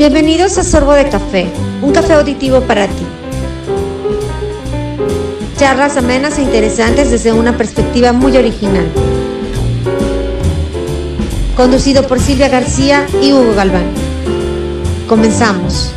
Bienvenidos a Sorbo de Café, un café auditivo para ti. Charlas amenas e interesantes desde una perspectiva muy original. Conducido por Silvia García y Hugo Galván. Comenzamos.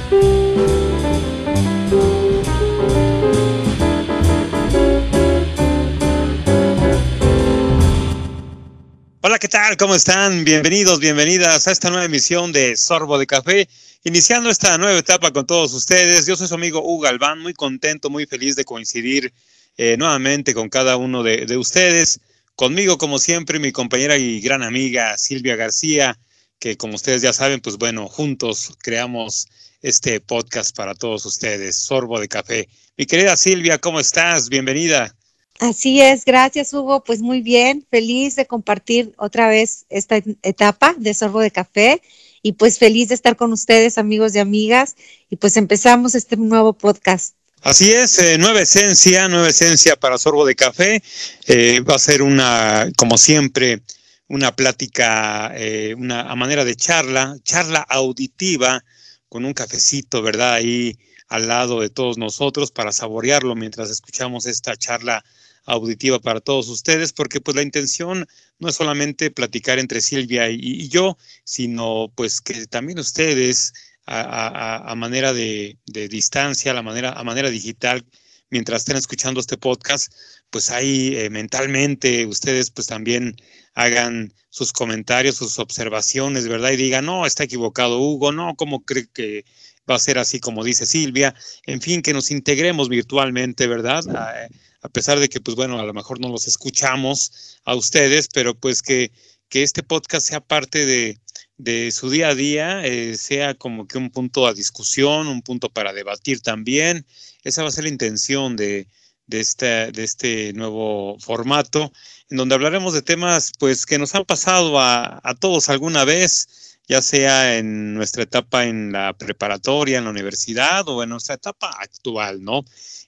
Hola, ¿qué tal? ¿Cómo están? Bienvenidos, bienvenidas a esta nueva emisión de Sorbo de Café. Iniciando esta nueva etapa con todos ustedes, yo soy su amigo Hugo Galván, muy contento, muy feliz de coincidir eh, nuevamente con cada uno de, de, ustedes. Conmigo, como siempre, mi compañera y gran amiga Silvia García, que como ustedes ya saben, pues bueno, juntos creamos este podcast para todos ustedes, Sorbo de Café. Mi querida Silvia, ¿cómo estás? Bienvenida. Así es, gracias Hugo, pues muy bien, feliz de compartir otra vez esta etapa de Sorbo de Café y pues feliz de estar con ustedes amigos y amigas y pues empezamos este nuevo podcast. Así es, eh, nueva esencia, nueva esencia para Sorbo de Café. Eh, va a ser una, como siempre, una plática, eh, una a manera de charla, charla auditiva con un cafecito, ¿verdad? Ahí al lado de todos nosotros para saborearlo mientras escuchamos esta charla auditiva para todos ustedes, porque pues la intención no es solamente platicar entre Silvia y, y yo, sino pues que también ustedes a, a, a manera de, de, distancia, a, manera, a manera digital, mientras estén escuchando este podcast, pues ahí eh, mentalmente ustedes pues también hagan sus comentarios, sus observaciones, ¿verdad? Y digan, no, está equivocado Hugo, no, ¿cómo cree que va a ser así como dice Silvia? En fin, que nos integremos virtualmente, ¿verdad? A, a pesar de que, pues bueno, a lo mejor no los escuchamos a ustedes, pero pues que, que este podcast sea parte de, de su día a día, eh, sea como que un punto a discusión, un punto para debatir también. Esa va a ser la intención de, de, este, de este nuevo formato, en donde hablaremos de temas pues que nos han pasado a, a todos alguna vez, ya sea en nuestra etapa en la preparatoria, en la universidad o en nuestra etapa actual, ¿no?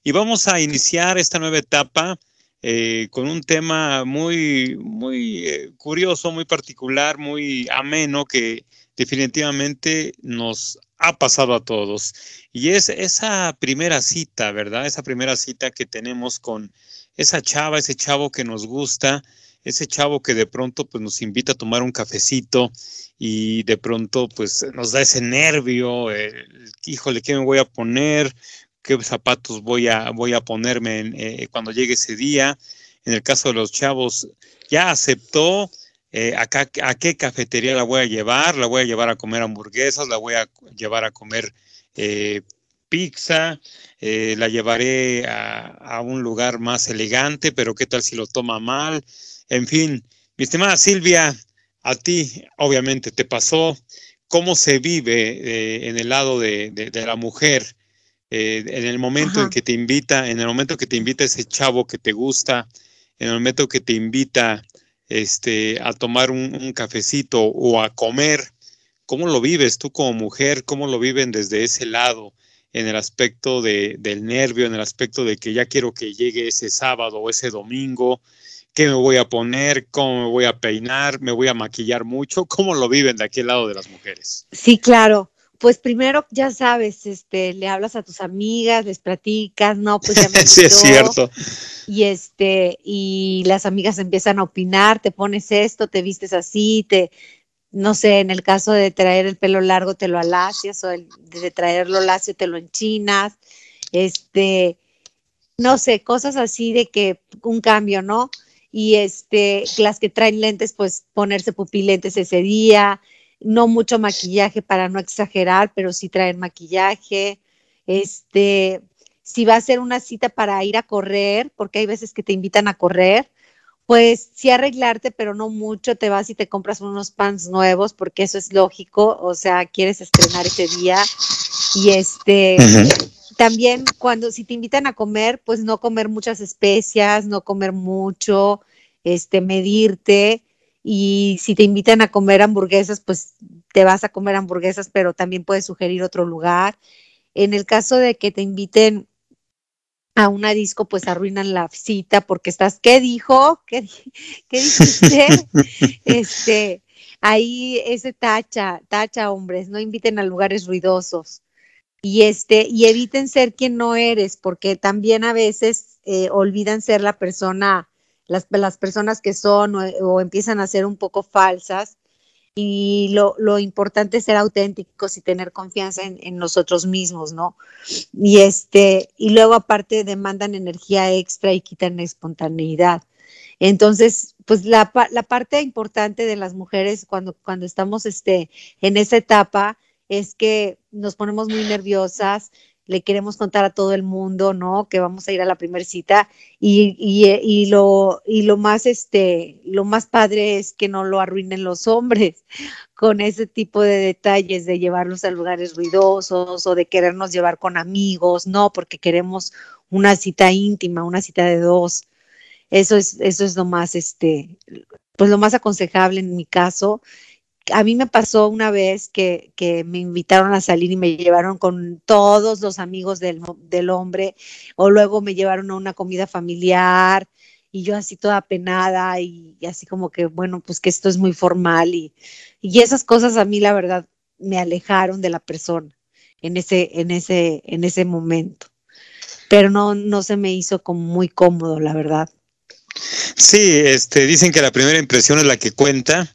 Y vamos a iniciar esta nueva etapa eh, con un tema muy, muy eh, curioso, muy particular, muy ameno, que definitivamente nos ha pasado a todos. Y es esa primera cita, ¿verdad? Esa primera cita que tenemos con esa chava, ese chavo que nos gusta, ese chavo que de pronto pues nos invita a tomar un cafecito y de pronto pues nos da ese nervio, eh, híjole, ¿qué me voy a poner? Qué zapatos voy a, voy a ponerme en, eh, cuando llegue ese día. En el caso de los chavos, ya aceptó eh, a qué cafetería la voy a llevar, la voy a llevar a comer hamburguesas, la voy a llevar a comer eh, pizza, la llevaré a, un lugar más elegante, pero qué tal si lo toma mal. En fin, mi estimada Silvia, a ti obviamente te pasó cómo se vive en el lado de, de la mujer eh, en el momento Ajá. en que te invita, en el momento que te invita ese chavo que te gusta, en el momento que te invita este, a tomar un, un cafecito o a comer, ¿cómo lo vives tú como mujer? ¿Cómo lo viven desde ese lado? en el aspecto de, del nervio, en el aspecto de que ya quiero que llegue ese sábado o ese domingo, qué me voy a poner, cómo me voy a peinar, me voy a maquillar mucho, ¿cómo lo viven de aquel lado de las mujeres? Sí, claro pues primero, ya sabes, este, le hablas a tus amigas, les platicas, no, pues ya me sí, es cierto. Y este, y las amigas empiezan a opinar, te pones esto, te vistes así, te, no sé, en el caso de traer el pelo largo te lo alacias, o el, de traerlo lacio te lo enchinas, este, no sé, cosas así de que un cambio, ¿no? Y este, las que traen lentes, pues ponerse pupilentes ese día, no mucho maquillaje para no exagerar, pero sí traer maquillaje. Este, si va a ser una cita para ir a correr, porque hay veces que te invitan a correr, pues sí arreglarte, pero no mucho, te vas y te compras unos pants nuevos, porque eso es lógico, o sea, quieres estrenar ese día. Y este, uh -huh. también cuando si te invitan a comer, pues no comer muchas especias, no comer mucho, este, medirte y si te invitan a comer hamburguesas, pues te vas a comer hamburguesas, pero también puedes sugerir otro lugar. En el caso de que te inviten a una disco, pues arruinan la cita porque estás, ¿qué dijo? ¿Qué, qué dijiste? este, ahí ese tacha, tacha hombres, no inviten a lugares ruidosos. Y este, y eviten ser quien no eres, porque también a veces eh, olvidan ser la persona, las, las personas que son o, empiezan a ser un poco falsas. Y lo, lo, importante es ser auténticos y tener confianza en, en, nosotros mismos, ¿no? Y este, y luego aparte demandan energía extra y quitan espontaneidad. Entonces, pues la, la, parte importante de las mujeres cuando, cuando estamos este, en esa etapa es que nos ponemos muy nerviosas, le queremos contar a todo el mundo, ¿no? Que vamos a ir a la primera cita y, y, y, lo, y lo más, este, lo más padre es que no lo arruinen los hombres con ese tipo de detalles de llevarlos a lugares ruidosos o de querernos llevar con amigos, no, porque queremos una cita íntima, una cita de dos. Eso es, eso es lo más, este, pues lo más aconsejable en mi caso. A mí me pasó una vez que, que me invitaron a salir y me llevaron con todos los amigos del, del hombre, o luego me llevaron a una comida familiar, y yo así toda penada y, así como que, bueno, pues que esto es muy formal y, y, esas cosas a mí la verdad me alejaron de la persona en ese, en ese, en ese momento. Pero no, no se me hizo como muy cómodo, la verdad. Sí, este, dicen que la primera impresión es la que cuenta.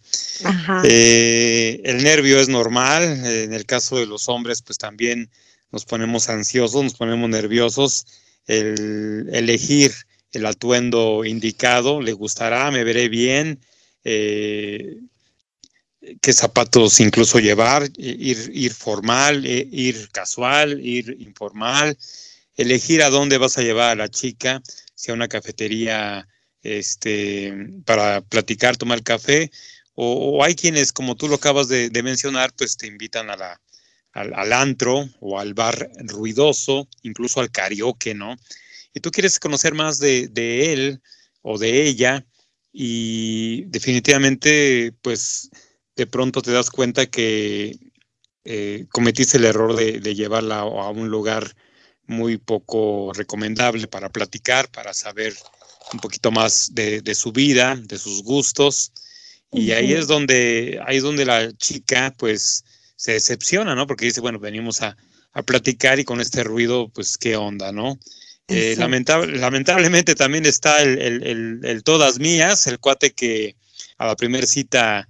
Eh, el nervio es normal. En el caso de los hombres, pues también nos ponemos ansiosos, nos ponemos nerviosos. El elegir el atuendo indicado, le gustará, me veré bien, eh, qué zapatos incluso llevar, ir, ir formal, eh, ir casual, ir informal, elegir a dónde vas a llevar a la chica, si a una cafetería este, para platicar, tomar café, o, hay quienes, como tú lo acabas de, mencionar, pues te invitan a la, al, antro o al bar ruidoso, incluso al karaoke, ¿no? Y tú quieres conocer más de, de él o de ella y definitivamente, pues de pronto te das cuenta que eh, cometiste el error de, de, llevarla a un lugar muy poco recomendable para platicar, para saber un poquito más de, de su vida, de sus gustos. Y ahí es donde, ahí es donde la chica, pues, se decepciona, ¿no? Porque dice, bueno, venimos a, a platicar y con este ruido, pues, ¿qué onda, no? Eh, lamentable, lamentablemente también está el, el, el, el, todas mías, el cuate que a la primera cita,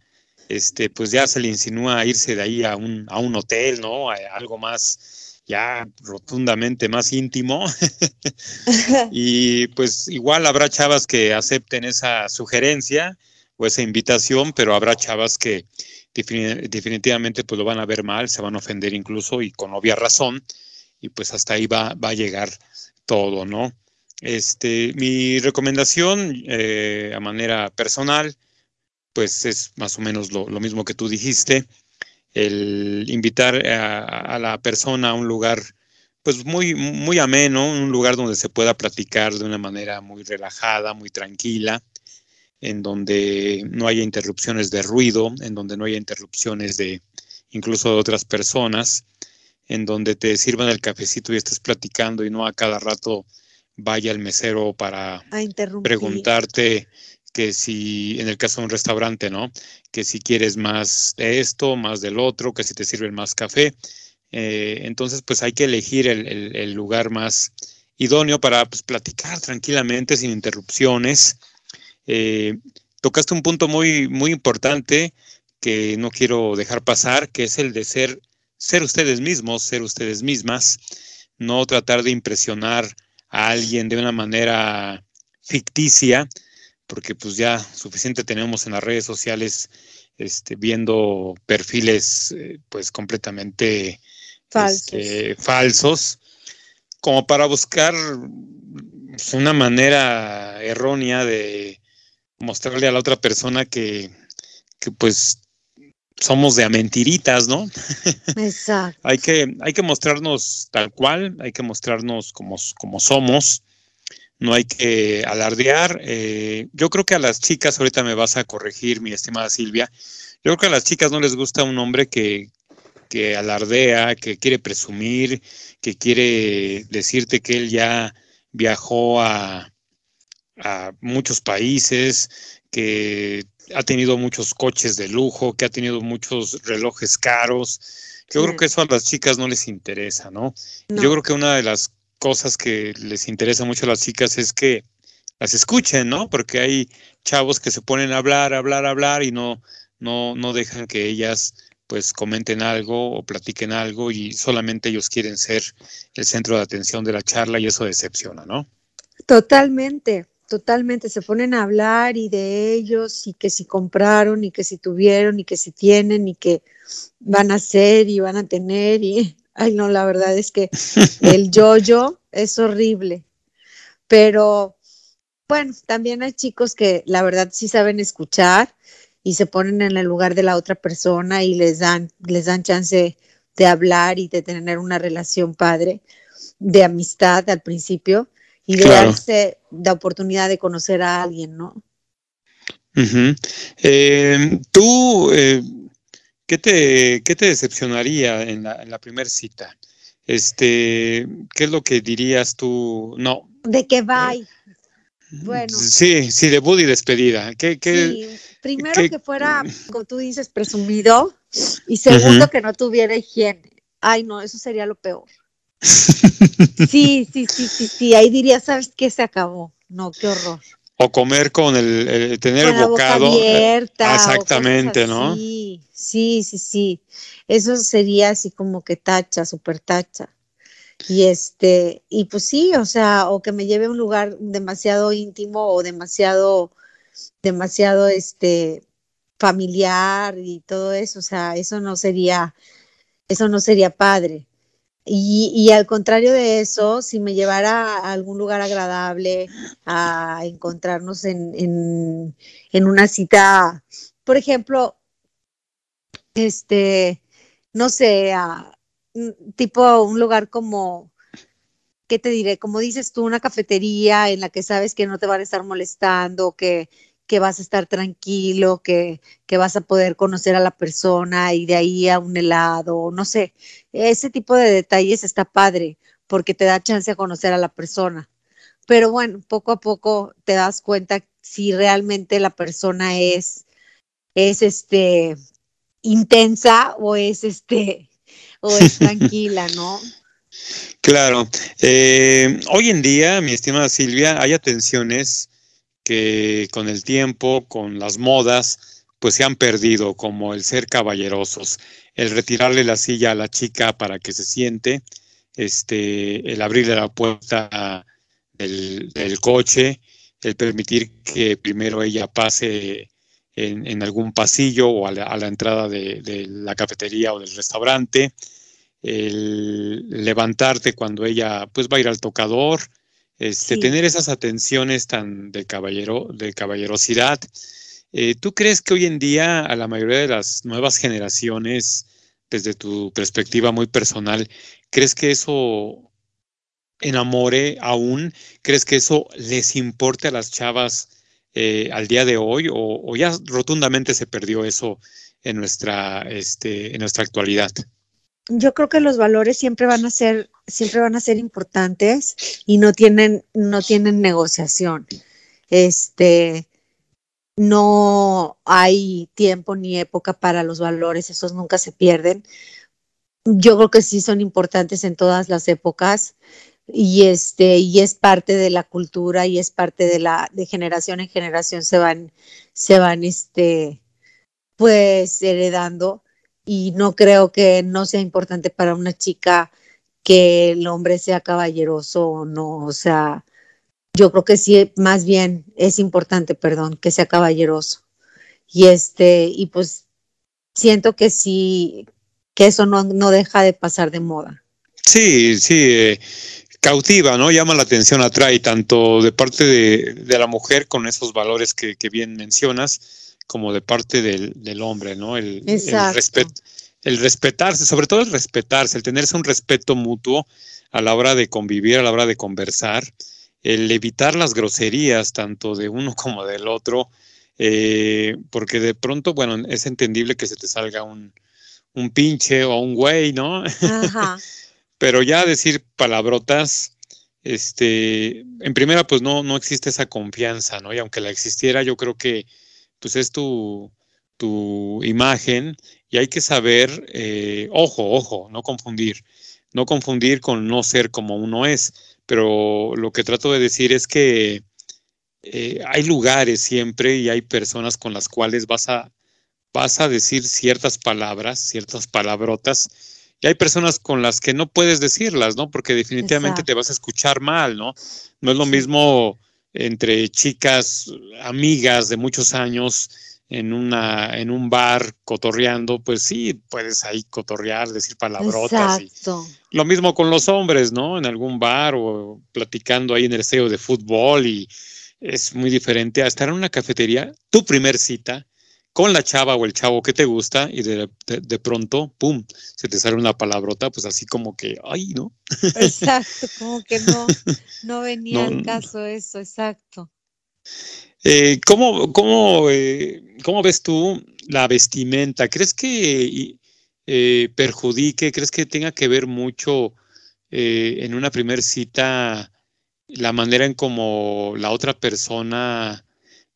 este, pues ya se le insinúa irse de ahí a un, a un hotel, ¿no? A algo más, ya rotundamente más íntimo. y pues igual habrá chavas que acepten esa sugerencia o esa invitación, pero habrá chavas que definitivamente pues lo van a ver mal, se van a ofender incluso y con obvia razón, y pues hasta ahí va, va a llegar todo, ¿no? Este, mi recomendación eh, a manera personal, pues es más o menos lo, lo mismo que tú dijiste el invitar a, la persona a un lugar pues muy, muy ameno, un lugar donde se pueda platicar de una manera muy relajada, muy tranquila, en donde no haya interrupciones de ruido, en donde no haya interrupciones de incluso de otras personas, en donde te sirvan el cafecito y estés platicando y no a cada rato vaya el mesero para preguntarte que si, en el caso de un restaurante, ¿no? Que si quieres más de esto, más del otro, que si te sirven más café. Eh, entonces, pues hay que elegir el, lugar más idóneo para pues, platicar tranquilamente, sin interrupciones. Eh, tocaste un punto muy, muy importante que no quiero dejar pasar, que es el de ser, ser ustedes mismos, ser ustedes mismas, no tratar de impresionar a alguien de una manera ficticia, porque pues ya suficiente tenemos en las redes sociales este, viendo perfiles eh, pues completamente falsos. Este, falsos, como para buscar pues, una manera errónea de mostrarle a la otra persona que, que pues somos de a mentiritas, ¿no? Exacto. hay, que, hay que mostrarnos tal cual, hay que mostrarnos como, como somos no hay que alardear. Eh, yo creo que a las chicas, ahorita me vas a corregir, mi estimada Silvia, yo creo que a las chicas no les gusta un hombre que, que alardea, que quiere presumir, que quiere decirte que él ya viajó a, a muchos países, que ha tenido muchos coches de lujo, que ha tenido muchos relojes caros. Yo creo que eso a las chicas no les interesa, ¿no? Yo creo que una de las cosas que les interesa mucho a las chicas es que las escuchen, ¿no? Porque hay chavos que se ponen a hablar, hablar, hablar y no, no, no dejan que ellas pues comenten algo o platiquen algo y solamente ellos quieren ser el centro de atención de la charla y eso decepciona, ¿no? Totalmente, totalmente. Se ponen a hablar y de ellos y que si compraron y que si tuvieron y que si tienen y que van a ser y van a tener y, ay no, la verdad es que el yo-yo es horrible. Pero bueno, también hay chicos que la verdad sí saben escuchar y se ponen en el lugar de la otra persona y les dan, les dan chance de hablar y de tener una relación padre, de amistad al principio y de darse la oportunidad de conocer a alguien, ¿no? Eh, tú, eh, ¿qué, te, ¿qué te decepcionaría en la, en la primera cita? Este, ¿qué es lo que dirías tú? No. De que va. Bueno. Sí, sí, debut y despedida. ¿Qué, qué, primero que fuera, como tú dices, presumido, y segundo que no tuviera higiene. Ay, no, eso sería lo peor. Sí, sí, sí, sí, sí. Ahí diría, ¿sabes qué? Se acabó. No, qué horror. O comer con el, tener el bocado. abierta, exactamente, ¿no? Sí, sí, sí, sí. Eso sería así como que tacha, súper tacha. Y este, y pues sí, o sea, o que me lleve a un lugar demasiado íntimo o demasiado demasiado este familiar y todo eso, o sea, eso no sería, eso no sería padre. Y, al contrario de eso, si me llevara a algún lugar agradable, a encontrarnos en, en, una cita, por ejemplo, este, no sé, a, tipo un lugar como, ¿qué te diré? Como dices tú, una cafetería en la que sabes que no te van a estar molestando, que, que vas a estar tranquilo, que, que, vas a poder conocer a la persona y de ahí a un helado, no sé, ese tipo de detalles está padre porque te da chance a conocer a la persona. Pero bueno, poco a poco te das cuenta si realmente la persona es, es este, intensa o es este, o es tranquila, ¿no? Claro. Eh, hoy en día, mi estimada Silvia, hay atenciones que con el tiempo, con las modas, pues se han perdido, como el ser caballerosos, el retirarle la silla a la chica para que se siente, este, el abrirle la puerta del, coche, el permitir que primero ella pase en, algún pasillo o a la, entrada de, de, la cafetería o del restaurante, el levantarte cuando ella pues va a ir al tocador, este, tener esas atenciones tan de caballero, de caballerosidad. Eh, ¿Tú crees que hoy en día a la mayoría de las nuevas generaciones, desde tu perspectiva muy personal, crees que eso enamore aún? ¿Crees que eso les importe a las chavas eh, al día de hoy? O, ya rotundamente se perdió eso en nuestra, este, en nuestra actualidad? Yo creo que los valores siempre van a ser, siempre van a ser importantes y no tienen, no tienen negociación. Este, no hay tiempo ni época para los valores, esos nunca se pierden. Yo creo que sí son importantes en todas las épocas y este y es parte de la cultura y es parte de la de generación en generación se van se van este pues heredando y no creo que no sea importante para una chica que el hombre sea caballeroso o no, o sea, yo creo que sí, más bien es importante, perdón, que sea caballeroso. Y este, y pues siento que sí, que eso no, no deja de pasar de moda. Sí, sí, eh, cautiva, ¿no? Llama la atención, atrae tanto de parte de, de la mujer con esos valores que, que bien mencionas, como de parte del, del hombre, ¿no? El, el, el, respetarse, sobre todo el respetarse, el tenerse un respeto mutuo a la hora de convivir, a la hora de conversar, el evitar las groserías tanto de uno como del otro, eh, porque de pronto, bueno, es entendible que se te salga un, un pinche o un güey, ¿no? Ajá. Pero ya decir palabrotas, este, en primera, pues no, no existe esa confianza, ¿no? Y aunque la existiera, yo creo que pues es tu, tu imagen y hay que saber, eh, ojo, ojo, no confundir, no confundir con no ser como uno es, pero lo que trato de decir es que eh, hay lugares siempre y hay personas con las cuales vas a, vas a decir ciertas palabras, ciertas palabrotas, y hay personas con las que no puedes decirlas, ¿no? Porque definitivamente te vas a escuchar mal, ¿no? No es lo mismo entre chicas, amigas de muchos años en una en un bar cotorreando, pues sí, puedes ahí cotorrear, decir palabrotas. Exacto. lo mismo con los hombres, ¿no? En algún bar o platicando ahí en el estadio de fútbol y es muy diferente a estar en una cafetería, tu primer cita, con la chava o el chavo que te gusta y de, pronto, ¡pum!, se te sale una palabrota, pues así como que, ¡ay, no! Exacto, como que no, no venía al caso eso, exacto. Eh, ¿cómo, cómo, eh, ¿Cómo ves tú la vestimenta? ¿Crees que eh, perjudique, crees que tenga que ver mucho en una primer cita la manera en cómo la otra persona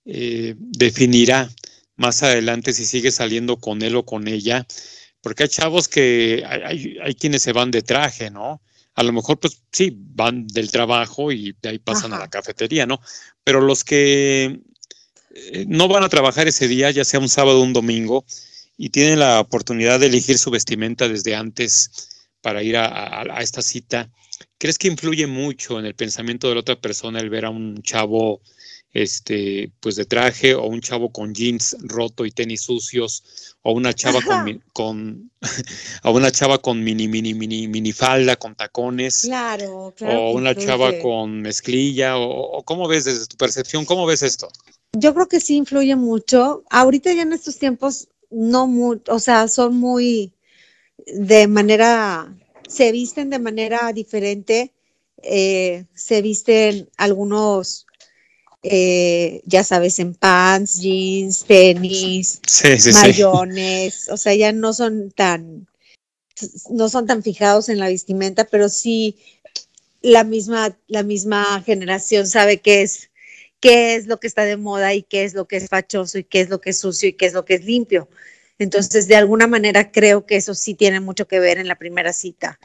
definirá más adelante si sigue saliendo con él o con ella, porque hay chavos que hay, hay, quienes se van de traje, ¿no? A lo mejor, pues sí, van del trabajo y de ahí pasan a la cafetería, ¿no? Pero los que eh, no van a trabajar ese día, ya sea un sábado o un domingo, y tienen la oportunidad de elegir su vestimenta desde antes para ir a, a esta cita, ¿crees que influye mucho en el pensamiento de la otra persona el ver a un chavo este, pues de traje, o un chavo con jeans roto y tenis sucios, o una chava con, con o una chava con mini, mini, mini, mini falda, con tacones. Claro, claro. O una chava con mezclilla, o, cómo ves desde tu percepción, cómo ves esto? Yo creo que sí influye mucho. Ahorita ya en estos tiempos, no muy, o sea, son muy de manera, se visten de manera diferente, eh, se visten algunos eh, ya sabes, en pants, jeans, tenis, mayones, o sea, ya no son tan, no son tan fijados en la vestimenta, pero sí la misma, la misma generación sabe qué es, qué es lo que está de moda y qué es lo que es fachoso y qué es lo que es sucio y qué es lo que es limpio. Entonces, de alguna manera creo que eso sí tiene mucho que ver en la primera cita.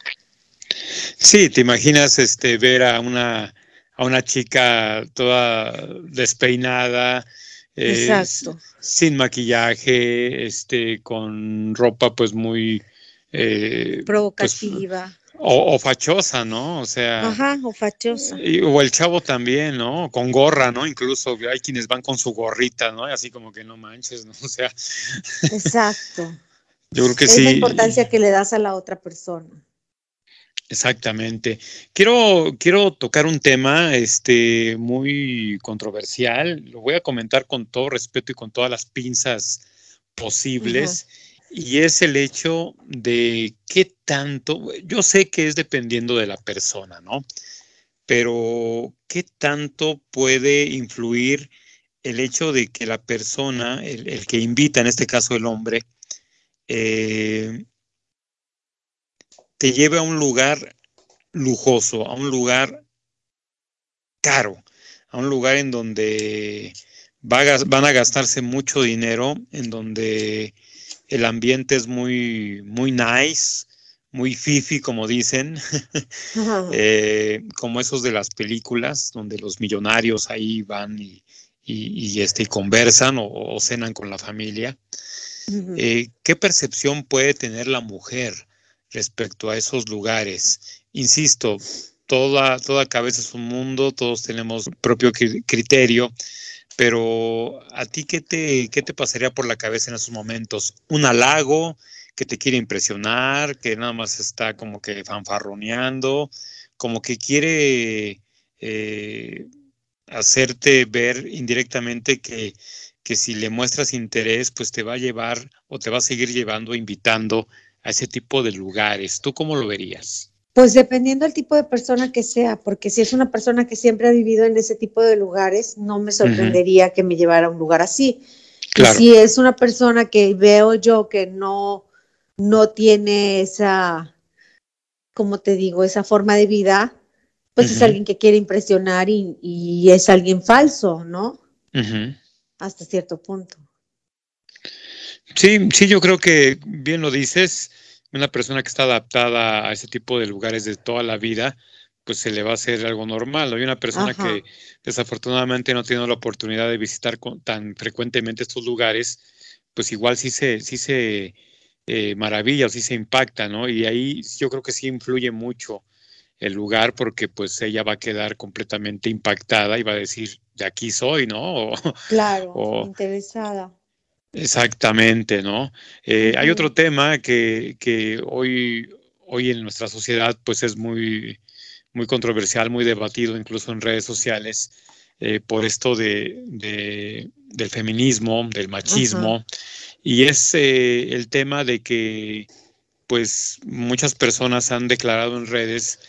Sí, te imaginas este ver a una a una chica toda despeinada, sin maquillaje, este, con ropa pues muy eh, pues, provocativa. o, fachosa, ¿no? O sea. Ajá, o fachosa. o el chavo también, ¿no? Con gorra, ¿no? Incluso hay quienes van con su gorrita, ¿no? Y así como que no manches, ¿no? O sea. Exacto. Yo creo que sí. Es la importancia que le das a la otra persona. Exactamente. Quiero, quiero tocar un tema este, muy controversial. Lo voy a comentar con todo respeto y con todas las pinzas posibles. Y es el hecho de qué tanto, yo sé que es dependiendo de la persona, ¿no? Pero qué tanto puede influir el hecho de que la persona, el, que invita, en este caso el hombre, eh, te lleve a un lugar lujoso, a un lugar caro, a un lugar en donde van a gastarse mucho dinero, en donde el ambiente es muy, muy nice, muy fifi, como dicen, eh, como esos de las películas, donde los millonarios ahí van y, este, conversan o, cenan con la familia. Eh, ¿Qué percepción puede tener la mujer respecto a esos lugares. Insisto, toda, toda cabeza es un mundo, todos tenemos propio criterio, pero ¿a ti qué te, qué te pasaría por la cabeza en esos momentos? ¿Un halago que te quiere impresionar, que nada más está como que fanfarroneando, como que quiere eh, hacerte ver indirectamente que, que si le muestras interés, pues te va a llevar o te va a seguir llevando, invitando a ese tipo de lugares. ¿Tú cómo lo verías? Pues dependiendo del tipo de persona que sea, porque si es una persona que siempre ha vivido en ese tipo de lugares, no me sorprendería que me llevara a un lugar así. Claro. si es una persona que veo yo que no, no tiene esa, como te digo, esa forma de vida, pues es alguien que quiere impresionar y, es alguien falso, ¿no? Hasta cierto punto. Sí, sí, yo creo que bien lo dices. Una persona que está adaptada a ese tipo de lugares de toda la vida, pues se le va a hacer algo normal. Hay una persona que desafortunadamente no tiene la oportunidad de visitar tan frecuentemente estos lugares, pues igual sí se, sí se eh, maravilla o sí se impacta, ¿no? Y ahí yo creo que sí influye mucho el lugar porque pues ella va a quedar completamente impactada y va a decir, de aquí soy, ¿no? claro, interesada. Exactamente, ¿no? Eh, hay otro tema que, que, hoy, hoy en nuestra sociedad pues es muy, muy controversial, muy debatido incluso en redes sociales eh, por esto de, del feminismo, del machismo, y es eh, el tema de que pues muchas personas han declarado en redes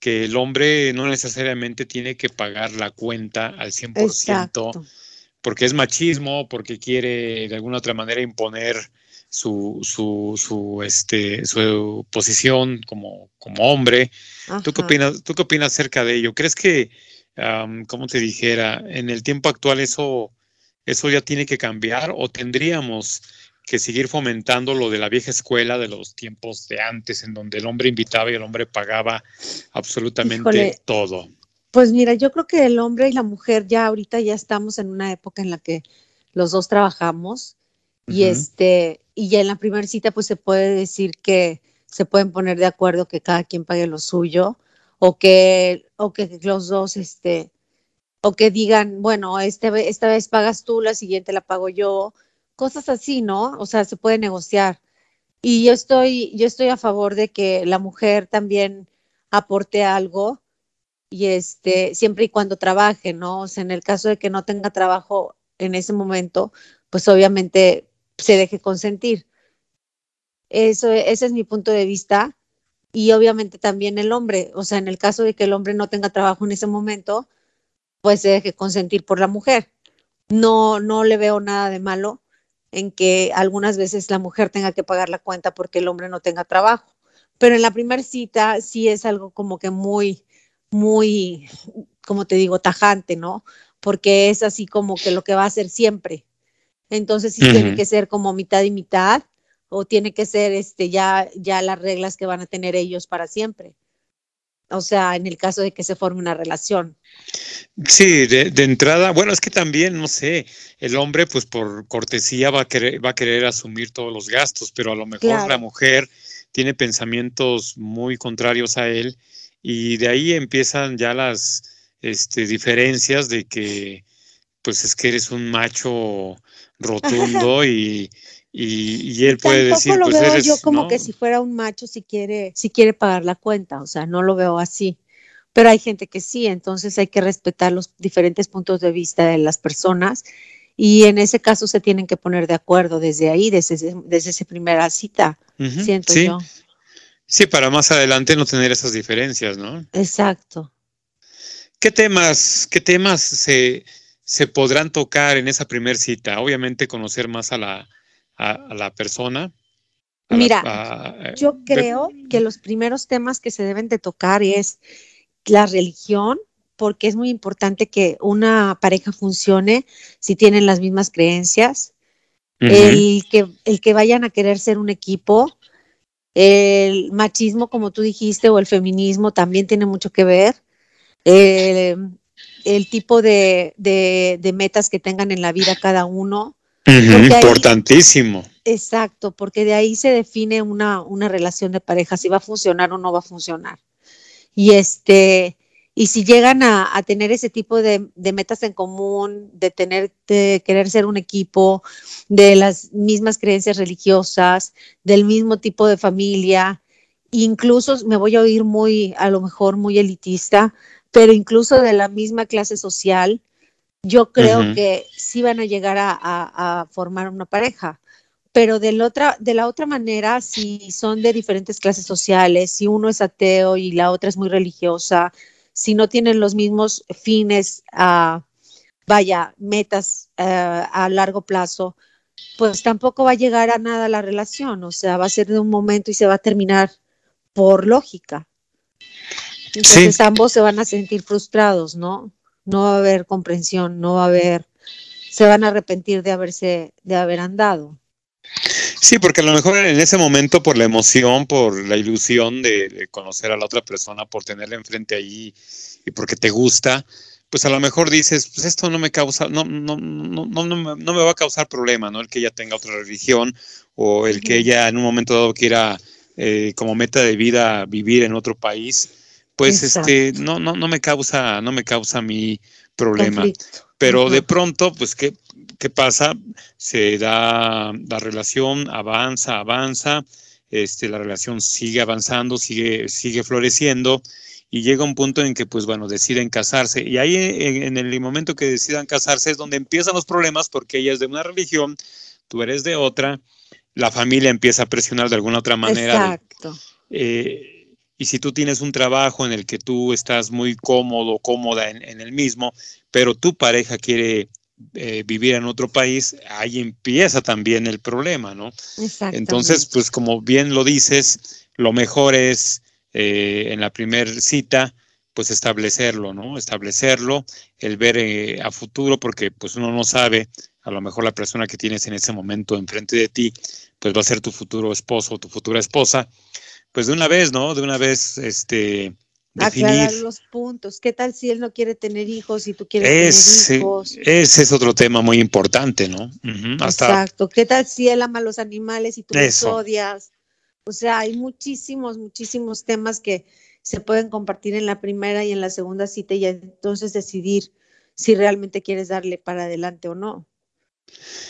que el hombre no necesariamente tiene que pagar la cuenta al 100%, porque es machismo, porque quiere de alguna otra manera imponer su, su, su, este, su posición como, como hombre. ¿Tú qué, opinas, ¿Tú qué opinas acerca de ello? ¿Crees que, como te dijera, en el tiempo actual eso, eso ya tiene que cambiar o tendríamos que seguir fomentando lo de la vieja escuela de los tiempos de antes, en donde el hombre invitaba y el hombre pagaba absolutamente todo. Pues mira, yo creo que el hombre y la mujer ya ahorita ya estamos en una época en la que los dos trabajamos y este y ya en la primera cita pues se puede decir que se pueden poner de acuerdo que cada quien pague lo suyo o que o que los dos este o que digan, bueno, este, esta vez pagas tú, la siguiente la pago yo cosas así, ¿no? O sea, se puede negociar. Y yo estoy, yo estoy a favor de que la mujer también aporte algo y este, siempre y cuando trabaje, ¿no? O sea, en el caso de que no tenga trabajo en ese momento, pues obviamente se deje consentir. Eso, ese es mi punto de vista. Y obviamente también el hombre, o sea, en el caso de que el hombre no tenga trabajo en ese momento, pues se deje consentir por la mujer. No, no le veo nada de malo en que algunas veces la mujer tenga que pagar la cuenta porque el hombre no tenga trabajo. Pero en la primera cita sí es algo como que muy, muy, como te digo, tajante, ¿no? Porque es así como que lo que va a hacer siempre. Entonces sí tiene que ser como mitad y mitad o tiene que ser este ya ya las reglas que van a tener ellos para siempre. O sea, en el caso de que se forme una relación. Sí, de, entrada, bueno, es que también, no sé, el hombre pues por cortesía va a querer, va a querer asumir todos los gastos, pero a lo mejor la mujer tiene pensamientos muy contrarios a él y de ahí empiezan ya las este, diferencias de que pues es que eres un macho rotundo y, y, él puede decir, lo pues veo yo como que si fuera un macho si quiere, si quiere pagar la cuenta, o sea, no lo veo así. Pero hay gente que sí, entonces hay que respetar los diferentes puntos de vista de las personas y en ese caso se tienen que poner de acuerdo desde ahí, desde, desde esa primera cita, siento sí. yo. Sí, para más adelante no tener esas diferencias, ¿no? Exacto. ¿Qué temas, qué temas se, se podrán tocar en esa primera cita? Obviamente conocer más a la, a, la persona. Mira, yo creo que los primeros temas que se deben de tocar es la religión, porque es muy importante que una pareja funcione si tienen las mismas creencias, el, que, el que vayan a querer ser un equipo, el machismo, como tú dijiste, o el feminismo también tiene mucho que ver, el, tipo de, de, metas que tengan en la vida cada uno, importantísimo. exacto, porque de ahí se define una, una relación de pareja, si va a funcionar o no va a funcionar. Y este, y si llegan a, tener ese tipo de, metas en común, de tener, de querer ser un equipo, de las mismas creencias religiosas, del mismo tipo de familia, incluso me voy a oír muy, a lo mejor muy elitista, pero incluso de la misma clase social, yo creo que sí van a llegar a, formar una pareja. Pero de la, otra, de la otra manera, si son de diferentes clases sociales, si uno es ateo y la otra es muy religiosa, si no tienen los mismos fines, uh, vaya, metas uh, a largo plazo, pues tampoco va a llegar a nada la relación. O sea, va a ser de un momento y se va a terminar por lógica. Entonces ambos se van a sentir frustrados, ¿no? no va a haber comprensión, no va a haber, se van a arrepentir de haberse, de haber andado. Sí, porque a lo mejor en ese momento, por la emoción, por la ilusión de, conocer a la otra persona, por tenerla enfrente ahí y porque te gusta, pues a lo mejor dices, pues esto no me causa, no, no, no, no, no, me va a causar problema, ¿no? El que ella tenga otra religión o el que ella en un momento dado quiera eh, como meta de vida vivir en otro país, pues este, no, no, no me causa, no me causa mi problema. Pero de pronto, pues, ¿qué, ¿qué pasa? Se da la relación, avanza, avanza, este, la relación sigue avanzando, sigue, sigue floreciendo y llega un punto en que, pues bueno, deciden casarse. Y ahí en, el momento que decidan casarse es donde empiezan los problemas porque ella es de una religión, tú eres de otra, la familia empieza a presionar de alguna otra manera. Exacto. Eh, y si tú tienes un trabajo en el que tú estás muy cómodo, cómoda en, el mismo, pero tu pareja quiere eh, vivir en otro país, ahí empieza también el problema, ¿no? Entonces, pues como bien lo dices, lo mejor es eh, en la primera cita, pues establecerlo, ¿no? Establecerlo, el ver eh, a futuro, porque pues uno no sabe, a lo mejor la persona que tienes en ese momento enfrente de ti, pues va a ser tu futuro esposo o tu futura esposa, pues de una vez, ¿no? De una vez, este, definir. Aclarar los puntos. ¿Qué tal si él no quiere tener hijos y tú quieres tener hijos? Ese es otro tema muy importante, ¿no? Exacto. ¿Qué tal si él ama los animales y tú los odias? O sea, hay muchísimos, muchísimos temas que se pueden compartir en la primera y en la segunda cita y entonces decidir si realmente quieres darle para adelante o no.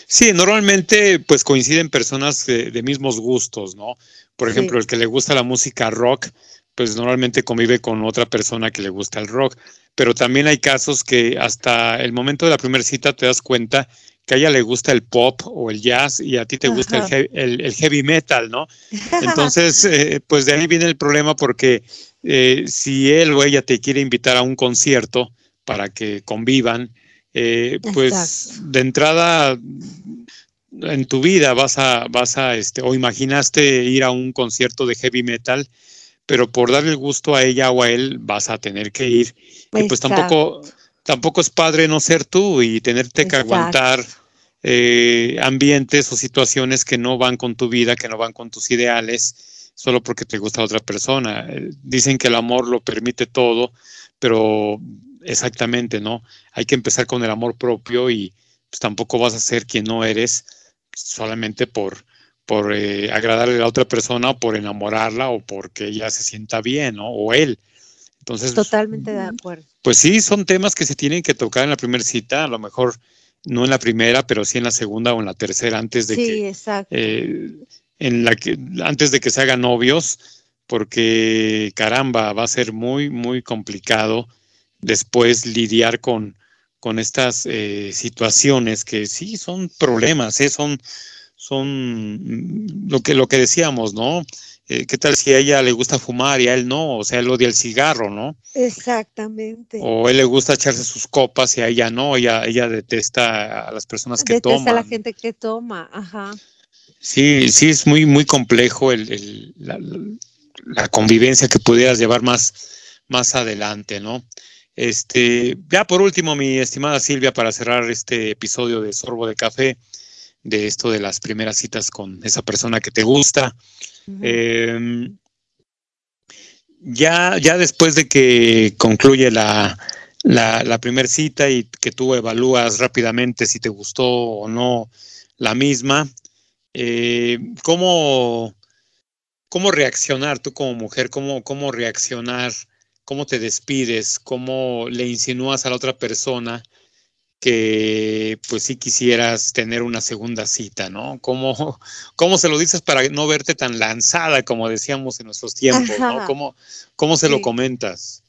Sí, normalmente pues coinciden personas de, mismos gustos, ¿no? Por ejemplo, el que le gusta la música rock, pues normalmente convive con otra persona que le gusta el rock. Pero también hay casos que hasta el momento de la primera cita te das cuenta que a ella le gusta el pop o el jazz y a ti te gusta el heavy, metal, ¿no? Entonces, eh, pues de ahí viene el problema porque eh, si él o ella te quiere invitar a un concierto para que convivan, eh, pues de entrada en tu vida vas a, vas a, este, o imaginaste ir a un concierto de heavy metal, pero por darle el gusto a ella o a él vas a tener que ir. Y pues tampoco tampoco es padre no ser tú y tenerte que aguantar eh, ambientes o situaciones que no van con tu vida, que no van con tus ideales, solo porque te gusta otra persona. Eh, dicen que el amor lo permite todo, pero exactamente, ¿no? Hay que empezar con el amor propio y pues, tampoco vas a ser quien no eres solamente por, por eh, agradarle a la otra persona o por enamorarla o porque ella se sienta bien, ¿no? O él. Entonces, totalmente de acuerdo. Pues sí, son temas que se tienen que tocar en la primera cita, a lo mejor no en la primera, pero sí en la segunda o en la tercera antes de que eh, en la que antes de que se hagan novios, porque caramba, va a ser muy muy complicado después lidiar con con estas eh, situaciones que sí son problemas, ¿eh? son son mm, lo que lo que decíamos, ¿no? Eh, ¿qué tal si a ella le gusta fumar y a él no? O sea, él odia el cigarro, ¿no? Exactamente. O él le gusta echarse sus copas y a ella no, ella, ella detesta a las personas que toman. Detesta a la gente que toma, ajá. Sí, sí, es muy, muy complejo el, la, convivencia que pudieras llevar más, más adelante, ¿no? Este, ya por último, mi estimada Silvia, para cerrar este episodio de Sorbo de Café, de esto de las primeras citas con esa persona que te gusta. Em, ya, ya después de que concluye la, la, primera cita y que tú evalúas rápidamente si te gustó o no la misma, eh, ¿cómo, ¿cómo reaccionar tú como mujer? ¿Cómo, ¿Cómo reaccionar? ¿Cómo te despides? ¿Cómo le insinúas a la otra persona? Que pues sí quisieras tener una segunda cita, ¿no? ¿Cómo, cómo se lo dices para no verte tan lanzada como decíamos en nuestros tiempos, ¿no? ¿Cómo, cómo se lo comentas?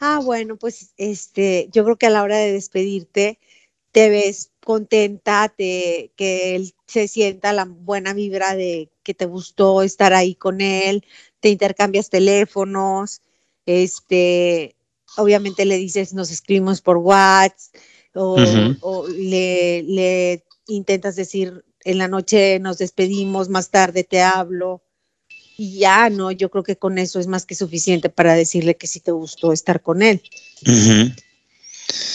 Ah, bueno, pues este, yo creo que a la hora de despedirte te ves contenta, te, que él se sienta la buena vibra de que te gustó estar ahí con él, te intercambias teléfonos, este, obviamente le dices, nos escribimos por WhatsApp, o, le, intentas decir, en la noche nos despedimos, más tarde te hablo. Y ya, ¿no? Yo creo que con eso es más que suficiente para decirle que sí te gustó estar con él.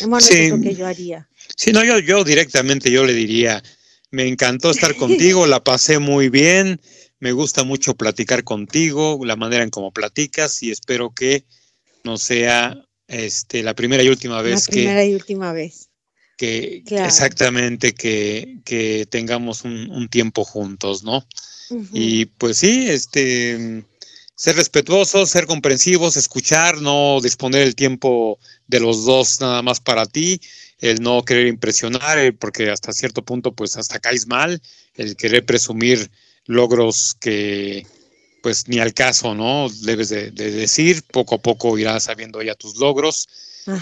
Bueno, sí. es lo que yo haría. Sí, no, yo, yo directamente yo le diría, Me encantó estar contigo, la pasé muy bien. Me gusta mucho platicar contigo, la manera en cómo platicas y espero que no sea este, la primera y última vez la primera y última vez. Que exactamente que, que, tengamos un, tiempo juntos, ¿no? Y pues sí, este ser respetuosos, ser comprensivos, escuchar, no disponer el tiempo de los dos nada más para ti, el no querer impresionar, porque hasta cierto punto pues hasta caes mal, el querer presumir logros que pues ni al caso, ¿no? Debes de, decir, poco a poco irás sabiendo ya tus logros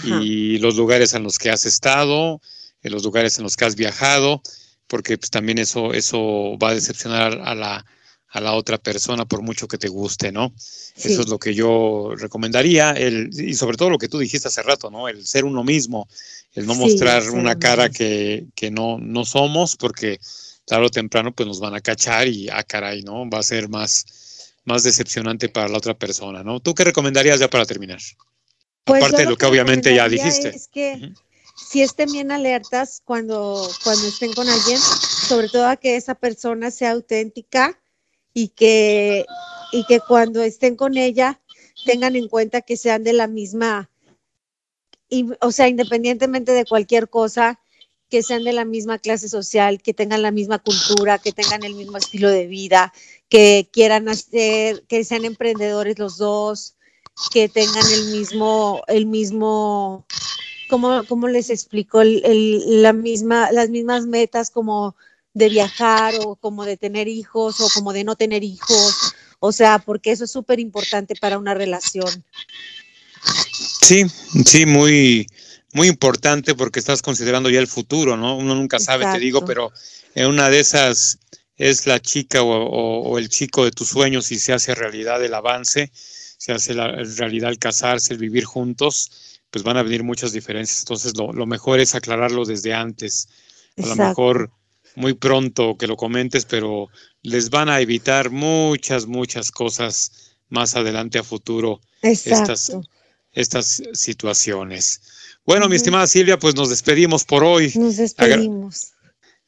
y los lugares en los que has estado, en los lugares en los que has viajado, porque pues también eso, eso va a decepcionar a la, a la otra persona por mucho que te guste, ¿no? Eso es lo que yo recomendaría, el, y sobre todo lo que tú dijiste hace rato, ¿no? El ser uno mismo, el no mostrar una cara que, que, no, no somos, porque tarde o temprano pues nos van a cachar y, ah, caray, ¿no? Va a ser más, más decepcionante para la otra persona, ¿no? ¿Tú qué recomendarías ya para terminar? Pues Aparte de lo que, obviamente ya dijiste. Es que si estén bien alertas cuando, cuando estén con alguien, sobre todo a que esa persona sea auténtica y que, y que cuando estén con ella tengan en cuenta que sean de la misma, o sea, independientemente de cualquier cosa, que sean de la misma clase social, que tengan la misma cultura, que tengan el mismo estilo de vida, que quieran hacer, que sean emprendedores los dos, que tengan el mismo, el mismo, ¿cómo, les explico? la misma, las mismas metas como de viajar o como de tener hijos o como de no tener hijos. O sea, porque eso es súper importante para una relación. Sí, sí, muy, muy importante porque estás considerando ya el futuro, ¿no? Uno nunca sabe, te digo, pero en una de esas es la chica o, el chico de tus sueños y se hace realidad el avance, se hace la, realidad el casarse, el vivir juntos, pues van a venir muchas diferencias. Entonces lo, mejor es aclararlo desde antes. A lo mejor muy pronto que lo comentes, pero les van a evitar muchas, muchas cosas más adelante a futuro estas, estas situaciones. Bueno, mi estimada Silvia, pues nos despedimos por hoy. Nos despedimos.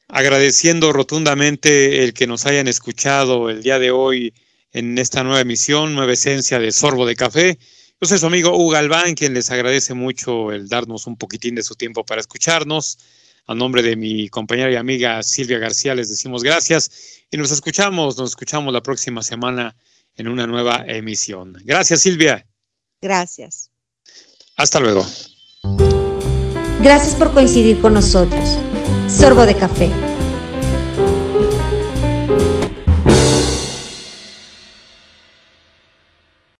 agradeciendo rotundamente el que nos hayan escuchado el día de hoy en esta nueva emisión, nueva esencia de Sorbo de Café. Yo soy su amigo Hugo Galván, quien les agradece mucho el darnos un poquitín de su tiempo para escucharnos. A nombre de mi compañera y amiga Silvia García les decimos gracias y nos escuchamos, nos escuchamos la próxima semana en una nueva emisión. Gracias Silvia. Gracias. Hasta luego. Gracias por coincidir con nosotros. Sorbo de café.